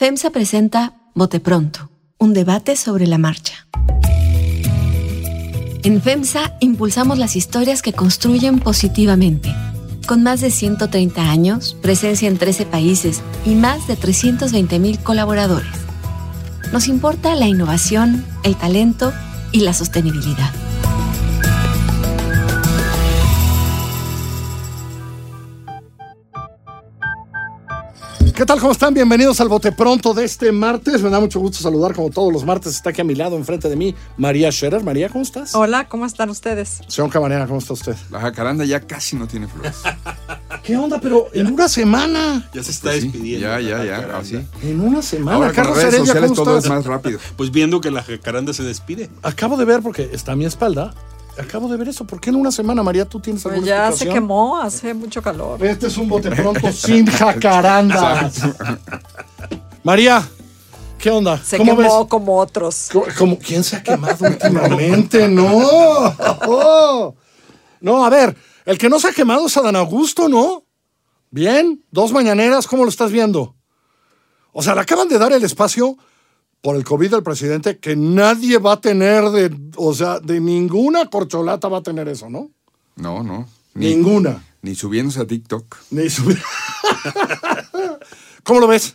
FEMSA presenta Bote Pronto, un debate sobre la marcha. En FEMSA impulsamos las historias que construyen positivamente. Con más de 130 años, presencia en 13 países y más de 320 mil colaboradores. Nos importa la innovación, el talento y la sostenibilidad. ¿Qué tal? ¿Cómo están? Bienvenidos al Bote Pronto de este martes. Me da mucho gusto saludar, como todos los martes. Está aquí a mi lado, enfrente de mí, María Scherer. María, ¿cómo estás? Hola, ¿cómo están ustedes? Señor Camarena, ¿cómo está usted? La jacaranda ya casi no tiene flores. ¿Qué onda? Pero en una semana. Ya se está Pues sí, despidiendo. ya, ya, ya, así. En una semana. Ahora con Carlos las redes Heredia, sociales ¿cómo todo es más rápido. Pues viendo que la jacaranda se despide. Acabo de ver, porque está a mi espalda, acabo de ver eso. ¿Por qué en una semana, María, tú tienes Pues alguna ya se quemó, hace mucho calor. Este es un Bote Pronto sin jacarandas. María, ¿qué onda? Se ¿Cómo quemó ves? como otros. ¿Cómo- cómo- ¿Quién se ha quemado últimamente? No. No, a ver, el que no se ha quemado es Adán Augusto, ¿no? Bien, dos mañaneras, ¿cómo lo estás viendo? O sea, le acaban de dar el espacio por el COVID del presidente que nadie va a tener de, o sea, de ninguna corcholata va a tener eso, ¿no? No, no. Ni, Ninguna. Ni subiéndose a TikTok. Ni su- ¿Cómo lo ves?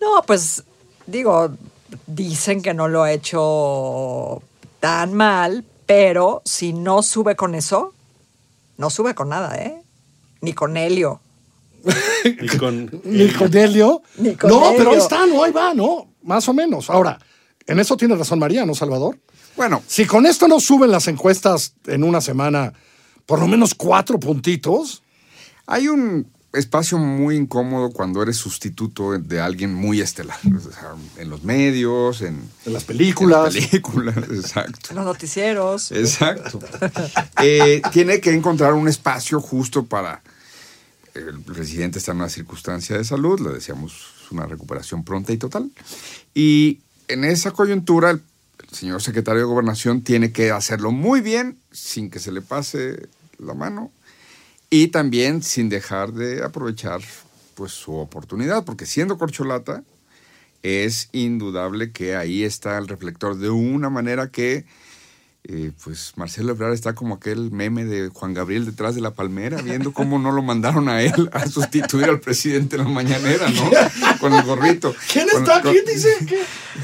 No, pues digo, dicen que no lo ha hecho tan mal, pero si no sube con eso, no sube con nada, ¿eh? Ni con helio. Ni con Helio. Ni con No, pero ahí está, no, ahí va, ¿no? Más o menos. Ahora, en eso tiene razón María, ¿no, Salvador? Bueno, Si con esto no suben las encuestas en una semana por lo menos cuatro puntitos, hay un espacio muy incómodo cuando eres sustituto de alguien muy estelar. O sea, en los medios, en, en las en películas. las películas, exacto. Los noticieros. Exacto. Eh, tiene que encontrar un espacio justo para. El presidente está en una circunstancia de salud, le una recuperación pronta y total. Y en esa coyuntura, el señor secretario de Gobernación tiene que hacerlo muy bien, sin que se le pase la mano, y también sin dejar de aprovechar pues, su oportunidad, porque siendo corcholata, es indudable que ahí está el reflector de una manera que eh, pues Marcelo Ebrard está como aquel meme de Juan Gabriel detrás de la palmera, viendo cómo no lo mandaron a él a sustituir al presidente en la mañanera, ¿no? Con el gorrito. ¿Quién Con- está? con- ¿Quién dice?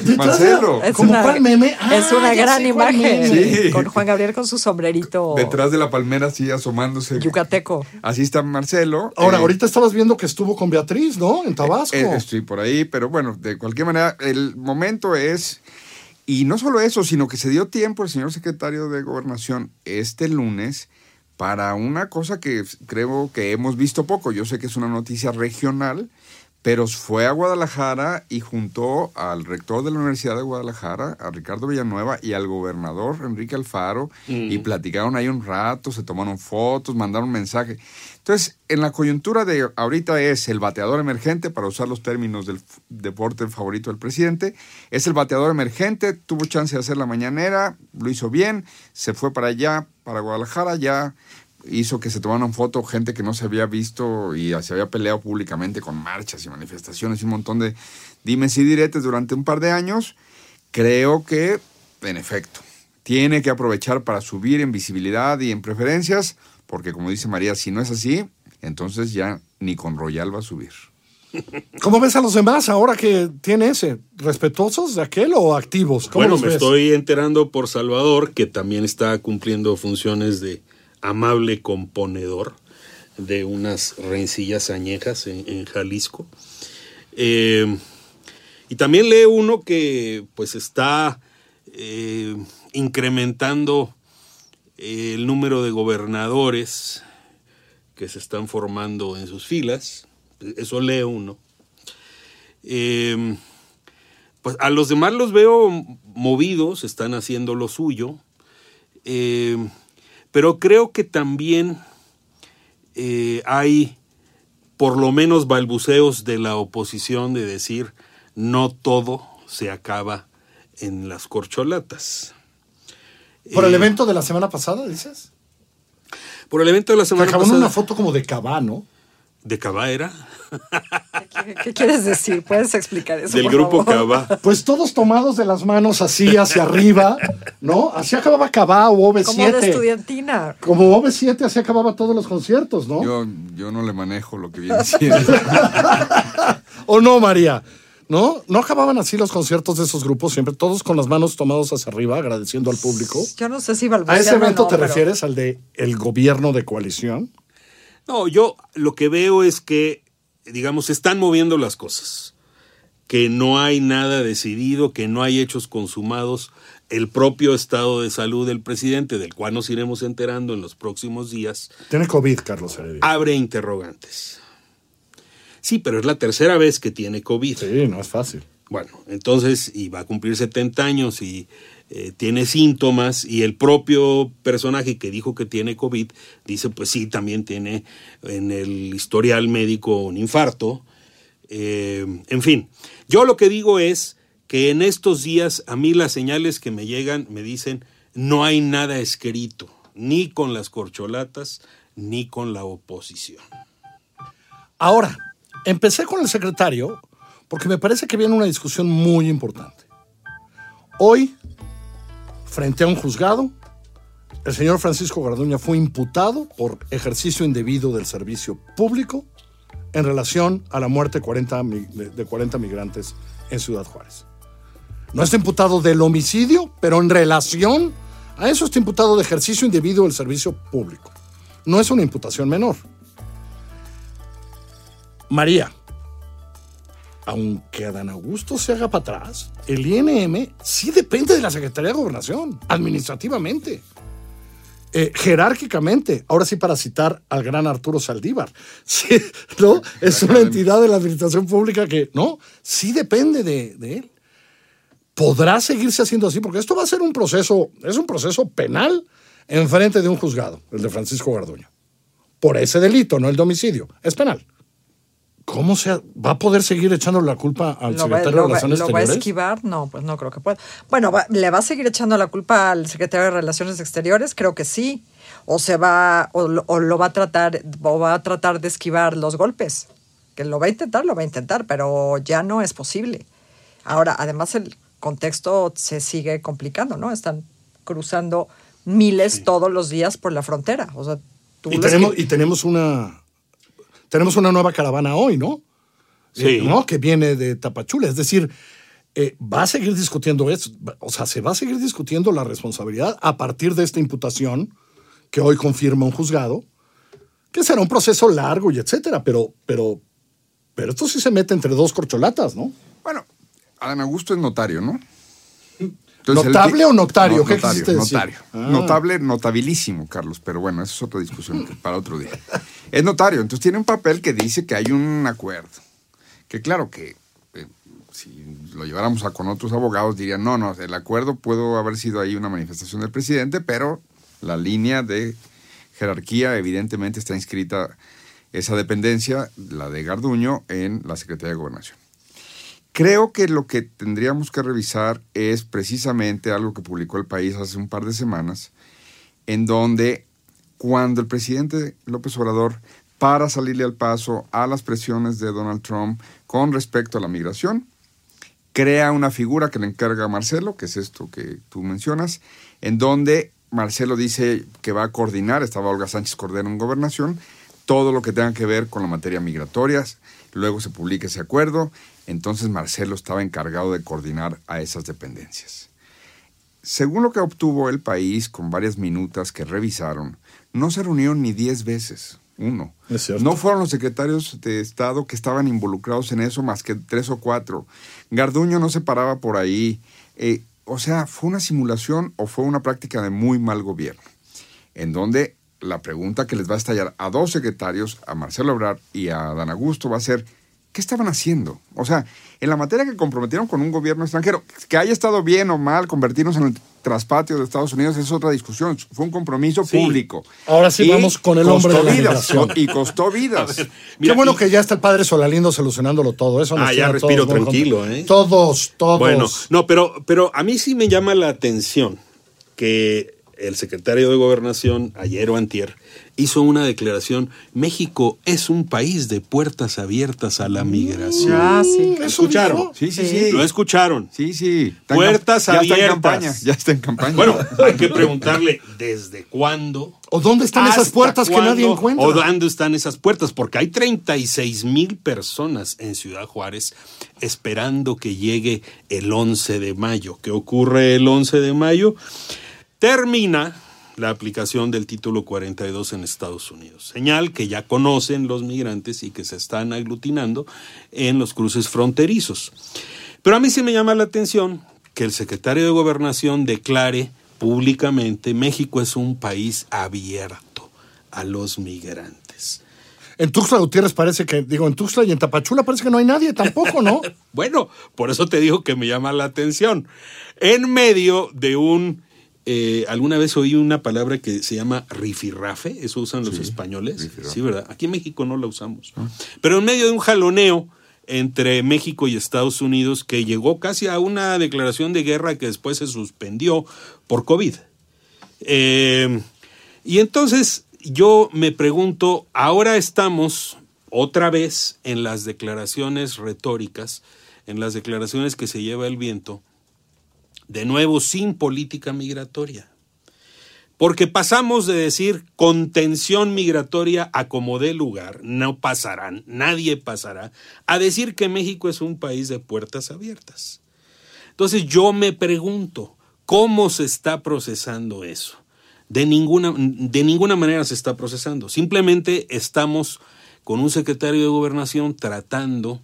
De- Marcelo. Es ¿Cómo una- cuál meme? Ah, es una ya gran imagen. Sí. Con Juan Gabriel con su sombrerito Detrás de la palmera, así asomándose. yucateco. Así está Marcelo. Ahora, Eh, ahorita estabas viendo que estuvo con Beatriz, ¿no? En Tabasco. Eh, estoy por ahí, pero bueno, de cualquier manera, el momento es, y no solo eso, sino que se dio tiempo el señor secretario de Gobernación este lunes para una cosa que creo que hemos visto poco. Yo sé que es una noticia regional, pero fue a Guadalajara y juntó al rector de la Universidad de Guadalajara, a Ricardo Villanueva, y al gobernador Enrique Alfaro, y platicaron ahí un rato, se tomaron fotos, mandaron mensaje. Entonces, en la coyuntura de ahorita es el bateador emergente, para usar los términos del deporte favorito del presidente, es el bateador emergente, tuvo chance de hacer la mañanera, lo hizo bien, se fue para allá, para Guadalajara, ya hizo que se tomaran foto gente que no se había visto y se había peleado públicamente con marchas y manifestaciones y un montón de dimes y diretes durante un par de años. Creo que, en efecto, tiene que aprovechar para subir en visibilidad y en preferencias, porque como dice María, si no es así, entonces ya ni con Royal va a subir. ¿Cómo ves a los demás ahora que tiene ese? ¿Respetuosos de aquel o activos? ¿Cómo Bueno, los me ves? estoy enterando por Salvador, que también está cumpliendo funciones de amable componedor de unas rencillas añejas en, Jalisco. Eh, y también lee uno que pues está eh, incrementando el número de gobernadores que se están formando en sus filas. Eso lee uno. Eh, pues a los demás los veo movidos, están haciendo lo suyo, eh, pero creo que también eh, hay por lo menos balbuceos de la oposición de decir no todo se acaba en las corcholatas. ¿Por el Eh, evento de la semana pasada, dices? Por el evento de la semana acabó en pasada una foto como de Cabá, ¿no? De Cabá era. ¿Qué, qué quieres decir? ¿Puedes explicar eso? Del por grupo favor? Cava. Pues todos tomados de las manos así hacia arriba, ¿no? Así acababa Cabá o OV7. Como de estudiantina. Como OV7 así acababa todos los conciertos, ¿no? Yo, yo no le manejo lo que viene siendo. ¿O no, María? ¿No? ¿No acababan así los conciertos de esos grupos siempre? Todos con las manos tomados hacia arriba, agradeciendo al público. Yo no sé si ¿A balbuceando ese evento no, te pero- refieres, al de el gobierno de coalición? No, yo lo que veo es que, digamos, se están moviendo las cosas. Que no hay nada decidido, que no hay hechos consumados. El propio estado de salud del presidente, del cual nos iremos enterando en los próximos días, Tiene COVID, Carlos Heredia. abre interrogantes. Sí, pero es la tercera vez que tiene COVID. Sí, no es fácil. Bueno, entonces, y va a cumplir 70 años y eh, tiene síntomas, y el propio personaje que dijo que tiene COVID dice, pues sí, también tiene en el historial médico un infarto. Eh, en fin, yo lo que digo es que en estos días a mí las señales que me llegan me dicen, no hay nada escrito, ni con las corcholatas, ni con la oposición. Ahora, empecé con el secretario porque me parece que viene una discusión muy importante. Hoy, frente a un juzgado, el señor Francisco Garduña fue imputado por ejercicio indebido del servicio público en relación a la muerte 40 mi- de de 40 migrantes en Ciudad Juárez. No está imputado del homicidio, pero en relación a eso está imputado de ejercicio indebido del servicio público. No es una imputación menor. María, aunque Adán Augusto se haga para atrás, el INM sí depende de la Secretaría de Gobernación, administrativamente, eh, jerárquicamente. Ahora sí, para citar al gran Arturo Saldívar, sí, ¿no? Es una entidad de la administración pública que, no, sí depende de, de él. Podrá seguirse haciendo así, porque esto va a ser un proceso, es un proceso penal en frente de un juzgado, el de Francisco Garduño. Por ese delito, no el de homicidio. Es penal. ¿Cómo se ha- va a poder seguir echando la culpa al ¿Lo secretario lo de va- Relaciones lo va a Exteriores? esquivar? No, pues no creo que pueda. Bueno, va- ¿le va a seguir echando la culpa al secretario de Relaciones Exteriores? Creo que sí. O se va, o, lo- o lo va a tratar, o va a tratar de esquivar los golpes. Que lo va a intentar, lo va a intentar, pero ya no es posible. Ahora, además el contexto se sigue complicando, ¿no? Están cruzando miles todos los días por la frontera. O sea, tú Y tenemos, y tenemos una tenemos una nueva caravana hoy, ¿no? Sí. Eh, ¿no? Que viene de Tapachula. Es decir, eh, va a seguir discutiendo eso. O sea, se va a seguir discutiendo la responsabilidad a partir de esta imputación que hoy confirma un juzgado, que será un proceso largo y etcétera, pero, pero, pero esto sí se mete entre dos corcholatas, ¿no? Bueno, Adán Augusto es notario, ¿no? Entonces, ¿Notable ti- o notario? No, ¿Qué notario, notario. Ah. Notable, notabilísimo, Carlos, pero bueno, esa es otra discusión para otro día. Es notario, entonces tiene un papel que dice que hay un acuerdo. Que claro que eh, si lo lleváramos a con otros abogados dirían, no, no, el acuerdo pudo haber sido ahí una manifestación del presidente, pero la línea de jerarquía evidentemente está inscrita esa dependencia, la de Garduño, en la Secretaría de Gobernación. Creo que lo que tendríamos que revisar es precisamente algo que publicó el país hace un par de semanas, en donde cuando el presidente López Obrador para salirle al paso a las presiones de Donald Trump con respecto a la migración, crea una figura que le encarga a Marcelo, que es esto que tú mencionas, en donde Marcelo dice que va a coordinar, estaba Olga Sánchez Cordero en gobernación, todo lo que tenga que ver con la materia migratoria. Luego se publica ese acuerdo, entonces Marcelo estaba encargado de coordinar a esas dependencias. Según lo que obtuvo el país con varias minutas que revisaron, no se reunieron ni 10 veces, uno. Es cierto. No fueron los secretarios de Estado que estaban involucrados en eso más que tres o cuatro. Garduño no se paraba por ahí. Eh, o sea, ¿fue una simulación o fue una práctica de muy mal gobierno? En donde la pregunta que les va a estallar a dos secretarios, a Marcelo Ebrard y a Dan Augusto, va a ser, ¿qué estaban haciendo? O sea, en la materia que comprometieron con un gobierno extranjero, que haya estado bien o mal convertirnos en el traspatio de Estados Unidos es otra discusión. Fue un compromiso Sí. público. Ahora sí Y vamos con el hombre de la vidas. Y costó vidas. Mira, Qué bueno y- que ya está el padre Solalindo solucionándolo todo. Eso nos Ah, ya respiro todos tranquilo. ¿eh? Todos, todos. Bueno, no, pero, pero a mí sí me llama la atención que el secretario de Gobernación, ayer o antier, hizo una declaración, México es un país de puertas abiertas a la migración. Ah, sí. ¿Lo escucharon? Sí, sí, sí. ¿Lo escucharon? Sí, sí. Está en Puertas camp- Ya está en abiertas. campaña. Ya está en campaña. Bueno, hay que preguntarle desde cuándo. ¿O dónde están esas ¿Hasta puertas que nadie encuentra? ¿O dónde están esas puertas? Porque hay 36 mil personas en Ciudad Juárez esperando que llegue el 11 de mayo. ¿Qué ocurre el 11 de mayo? Termina la aplicación del título 42 en Estados Unidos. Señal que ya conocen los migrantes y que se están aglutinando en los cruces fronterizos. Pero a mí sí me llama la atención que el secretario de Gobernación declare públicamente México es un país abierto a los migrantes. En Tuxtla Gutiérrez parece que, digo, en Tuxtla y en Tapachula parece que no hay nadie tampoco, ¿no? Bueno, por eso te digo que me llama la atención. En medio de un... eh, alguna vez oí una palabra que se llama rifirrafe, eso usan los españoles. rifirrafe. Sí, ¿verdad? Aquí en México no la usamos. Pero en medio de un jaloneo entre México y Estados Unidos que llegó casi a una declaración de guerra que después se suspendió por COVID. Eh, y entonces yo me pregunto, ahora estamos otra vez en las declaraciones retóricas, en las declaraciones que se lleva el viento, de nuevo sin política migratoria. Porque pasamos de decir contención migratoria a como dé lugar, no pasarán, nadie pasará, a decir que México es un país de puertas abiertas. Entonces yo me pregunto, ¿cómo se está procesando eso? De ninguna, de ninguna manera se está procesando. Simplemente estamos con un secretario de gobernación tratando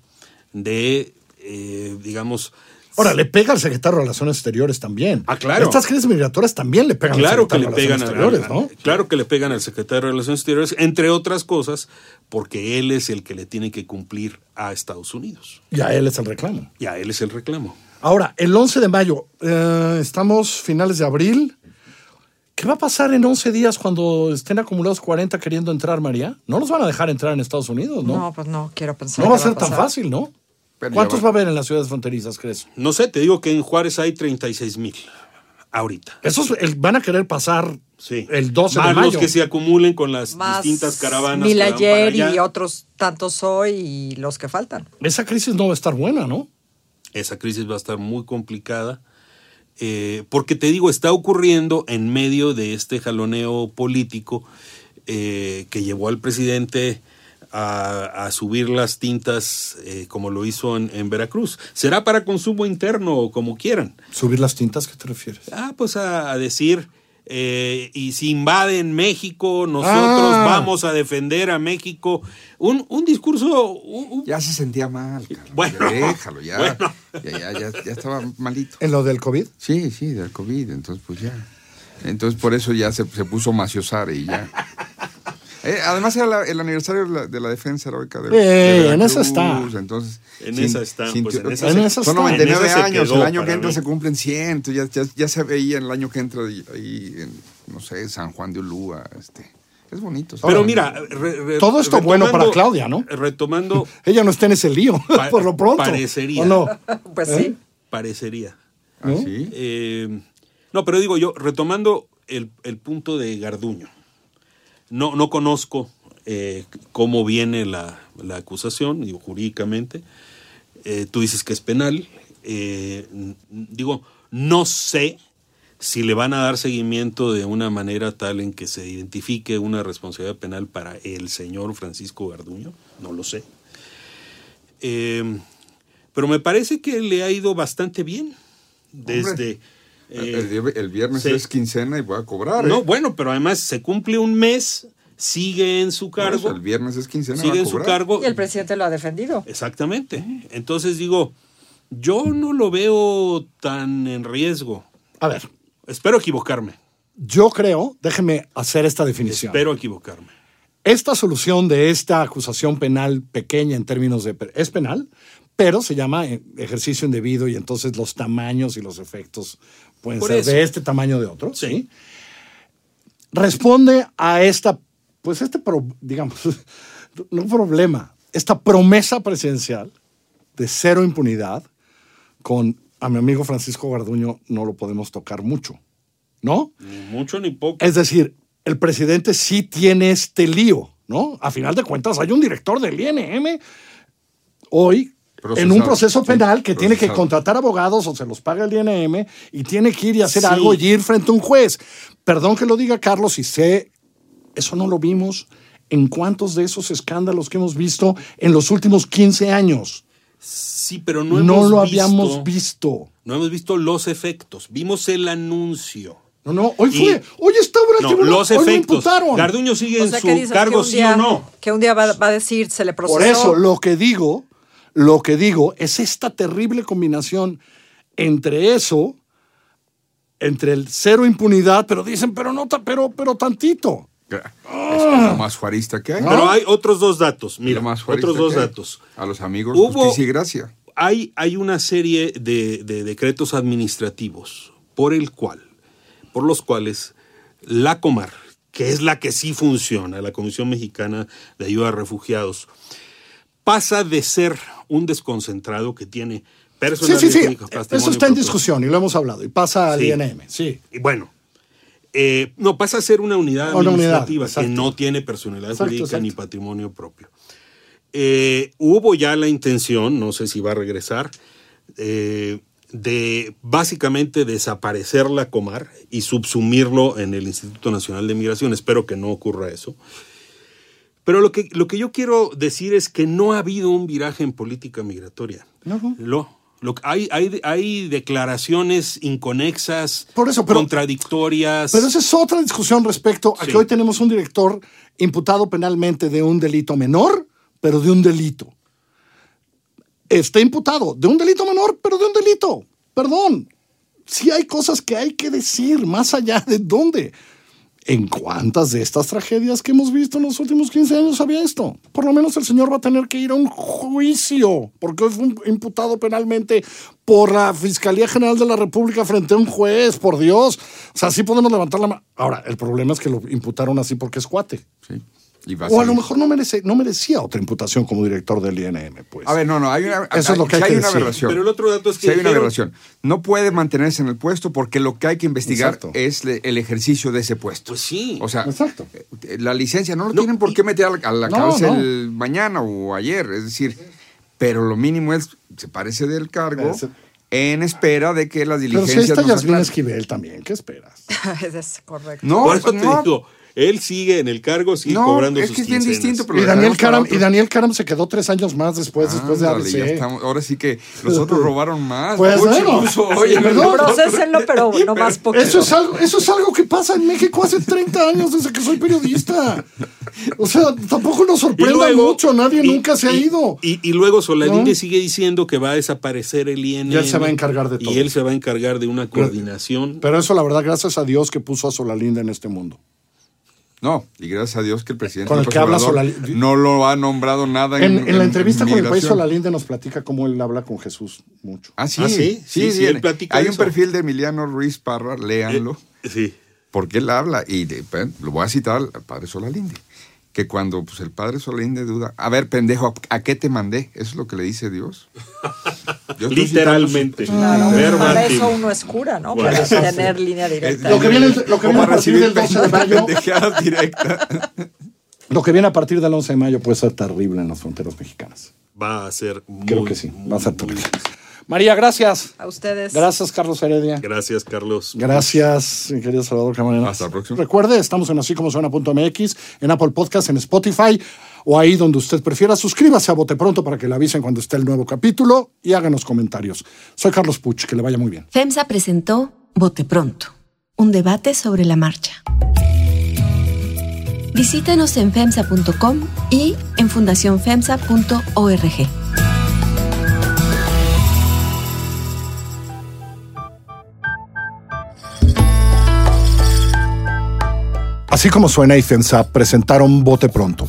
de, eh, digamos, Ahora, le pega al secretario de Relaciones Exteriores también. Ah, claro. Estas crisis migratorias también le pegan claro al que le secretario de pegan Relaciones al- Exteriores, ¿no? claro que le pegan al secretario de Relaciones Exteriores, entre otras cosas, porque él es el que le tiene que cumplir a Estados Unidos. Y a él es el reclamo. Y a él es el reclamo. Ahora, el 11 de mayo, eh, estamos finales de abril. ¿Qué va a pasar en 11 días cuando estén acumulados 40 queriendo entrar, María? No los van a dejar entrar en Estados Unidos, ¿no? No, pues no quiero pensar. No va a ser tan fácil, ¿no? Pero ¿Cuántos va- va a haber en las ciudades fronterizas, crees? No sé, te digo que en Juárez hay 36 mil ahorita. Esos van a querer pasar Sí. el 12 Más de mayo. los que se acumulen con las Más distintas caravanas. mil ayer y otros tantos hoy y los que faltan. Esa crisis no va a estar buena, ¿no? Esa crisis va a estar muy complicada. eh, porque te digo, está ocurriendo en medio de este jaloneo político eh, que llevó al presidente a, a subir las tintas eh, como lo hizo en, en Veracruz. Será para consumo interno o como quieran. ¿Subir las tintas? ¿Qué te refieres? Ah, pues a, a decir, eh, y si invaden México, nosotros Ah. vamos a defender a México. Un, un discurso... un- un- Ya se sentía mal, Carlos. Bueno, Déjalo, ya. bueno. Ya, ya, ya, ya estaba malito. ¿En lo del COVID? Sí, sí, del COVID. Entonces, pues ya. Entonces, por eso ya se, se puso maciosare y ya. Eh, además, era la- el aniversario de la, de la defensa heroica de, Eh, de en esa Veracruz, está. Entonces, En esa están, pues, en esa se- son está. 99 en esa se años. quedó El año que entra mí. se cumplen 100. entonces Ya, ya, ya se veía el año que entra ahí, en, no sé, San Juan de Ulúa. Este. Es bonito. Pero mira, re- re- Todo esto bueno para Claudia, ¿no? Retomando, Ella no está en ese lío, Pa- por lo pronto. parecería. ¿O no? Pues ¿Eh? sí. parecería. ¿Ah, sí? Eh, no, pero digo yo, retomando el, el punto de Garduño, no, no conozco eh, cómo viene la, la acusación, digo, jurídicamente. Eh, tú dices que es penal. Eh, digo, no sé si le van a dar seguimiento de una manera tal en que se identifique una responsabilidad penal para el señor Francisco Garduño, no lo sé. Pero me parece que le ha ido bastante bien desde... eh, el- el viernes sí. es quincena y voy a cobrar. no, ¿eh? bueno, pero además se cumple un mes, sigue en su cargo, el viernes es quincena. sigue va a en su cargo. Y el presidente lo ha defendido. Exactamente. Entonces digo, yo no lo veo tan en riesgo. A ver, Espero equivocarme. yo creo, déjeme hacer esta definición. Espero equivocarme. Esta solución de esta acusación penal pequeña en términos de... Es penal, pero se llama eh, ejercicio indebido y entonces los tamaños y los efectos pueden Por ser eso. de este tamaño o de otro. Sí. ¿sí? Responde a esta, pues este, pro- digamos, no problema, esta promesa presidencial de cero impunidad con a mi amigo Francisco Garduño no lo podemos tocar mucho. ¿no? Ni mucho ni poco. Es decir, el presidente sí tiene este lío, ¿no? A final de cuentas, hay un director del INM hoy en un proceso penal que tiene que contratar abogados o se los paga el INM y tiene que ir y hacer Sí. algo y ir frente a un juez. Perdón que lo diga Carlos y sé, eso no lo vimos en cuántos de esos escándalos que hemos visto en los últimos 15 años. Sí, pero no, No, hemos lo visto- habíamos visto. No hemos visto los efectos. Vimos el anuncio. No, no, hoy Y- fue, hoy estaba en el No, tribunal, los hoy efectos. imputaron. Garduño sigue O en su cargo, que un sí día, o no. Que un día va, va a decir, se le procesó. Por eso, lo que digo, lo que digo es esta terrible combinación entre eso, entre el cero impunidad, pero dicen, pero no, pero, pero tantito. Es lo más juarista que hay. Pero hay otros dos datos. Mira, más juarista otros dos datos. A los amigos, Hubo- justicia y gracia. Hay, hay una serie de, de decretos administrativos por el cual, por los cuales la Comar, que es la que sí funciona, la Comisión Mexicana de Ayuda a Refugiados, pasa de ser un desconcentrado que tiene Sí, personal sí, sí. jurídico, Eso está en discusión y lo hemos hablado. Y pasa al Sí. INM, sí. Y bueno, eh, no, pasa a ser una unidad Una unidad, administrativa que no tiene personalidad Exacto, jurídica exacto. ni patrimonio propio. Eh, hubo ya la intención, no sé si va a regresar, eh, de básicamente desaparecer la Comar y subsumirlo en el Instituto Nacional de Migración. Espero que no ocurra eso. Pero lo que, lo que yo quiero decir es que no ha habido un viraje en política migratoria. No. Lo, lo- hay, hay, hay declaraciones inconexas, Por eso, pero- contradictorias. Pero esa es otra discusión respecto a Sí. que hoy tenemos un director imputado penalmente de un delito menor, pero de un delito. Está imputado de un delito menor, pero de un delito. Perdón. Sí hay cosas que hay que decir, más allá de dónde. ¿En cuántas de estas tragedias que hemos visto en los últimos 15 años había esto? Por lo menos el señor va a tener que ir a un juicio, porque es un imputado penalmente por la Fiscalía General de la República frente a un juez, por Dios. O sea, sí podemos levantar la mano. Ahora, el problema es que lo imputaron así porque es cuate. Sí. O a lo mejor no, merece, no merecía otra imputación como director del INM, pues. A ver, no, no, hay una, Eso es lo que hay que una decir. aberración. Pero el otro dato es que Sí hay una aberración. No puede mantenerse en el puesto porque lo que hay que investigar Exacto. es le- el ejercicio de ese puesto. Pues sí. O sea, Exacto. eh, la licencia no lo No, tienen por qué meter a la, a la No, cárcel mañana o ayer. Es decir, pero lo mínimo es, se parece del cargo Ese- en espera de que las Pero si diligencias está aclaren. Esquivel también, ¿qué esperas? es correcto. No, Por eso pues te no. digo, él sigue en el cargo, sigue No, cobrando es sus que es bien quincenas. distinto, pero Y Daniel, Karam, y Daniel Karam se quedó tres años más después, después de ya estamos- ahora sí que los otros robaron más. Pues bueno. Sí, oye, perdón. Procésenlo, pero no más poquito. Eso es, algo, eso es algo que pasa en México hace 30 años desde que soy periodista. O sea, tampoco nos luego- mucho, nadie y- nunca se ha ido. Y, y luego Solalinde ¿No? sigue diciendo que va a desaparecer el INM. Y él se va a encargar de todo. Y él se va a encargar de una coordinación. Pero eso, la verdad, gracias a Dios que puso a Solalinda en este mundo. No, y gracias a Dios que el presidente Con el que habla no lo ha nombrado nada en, En, en la entrevista con el país. Solalinde nos platica cómo él habla con Jesús mucho. Ah, sí, Ah, sí, sí, sí, él platica Hay eso. un perfil de Emiliano Ruiz Parra, léanlo, Eh, sí. porque él habla, y de- lo voy a citar al al padre Solalinde, que cuando pues, el padre Solalinde duda, a ver, pendejo, ¿a qué te mandé? Eso es lo que le dice Dios. Literalmente. Claro, Verbatim. para eso uno es cura, ¿no? Bueno. Para tener línea directa. Lo que viene- lo que ¿Cómo viene a partir recibir del 12 de mayo-? Lo que viene a partir del 11 de mayo puede ser terrible en las fronteras mexicanas. Va a ser muy, Creo que sí, va a ser terrible. María, gracias. A ustedes. Gracias, Carlos Heredia. Gracias, Carlos. Gracias, mi querido Salvador Camarena. Hasta la próxima. Recuerde, estamos en así como suena.mx, en Apple Podcast, en Spotify o ahí donde usted prefiera. Suscríbase a Bote Pronto para que le avisen cuando esté el nuevo capítulo y háganos comentarios. Soy Carlos Puch, que le vaya muy bien. FEMSA presentó Bote Pronto, un debate sobre la marcha. Visítanos en FEMSA.com y en fundacionfemsa.org. Así como suena y FEMSA presentaron Bote Pronto,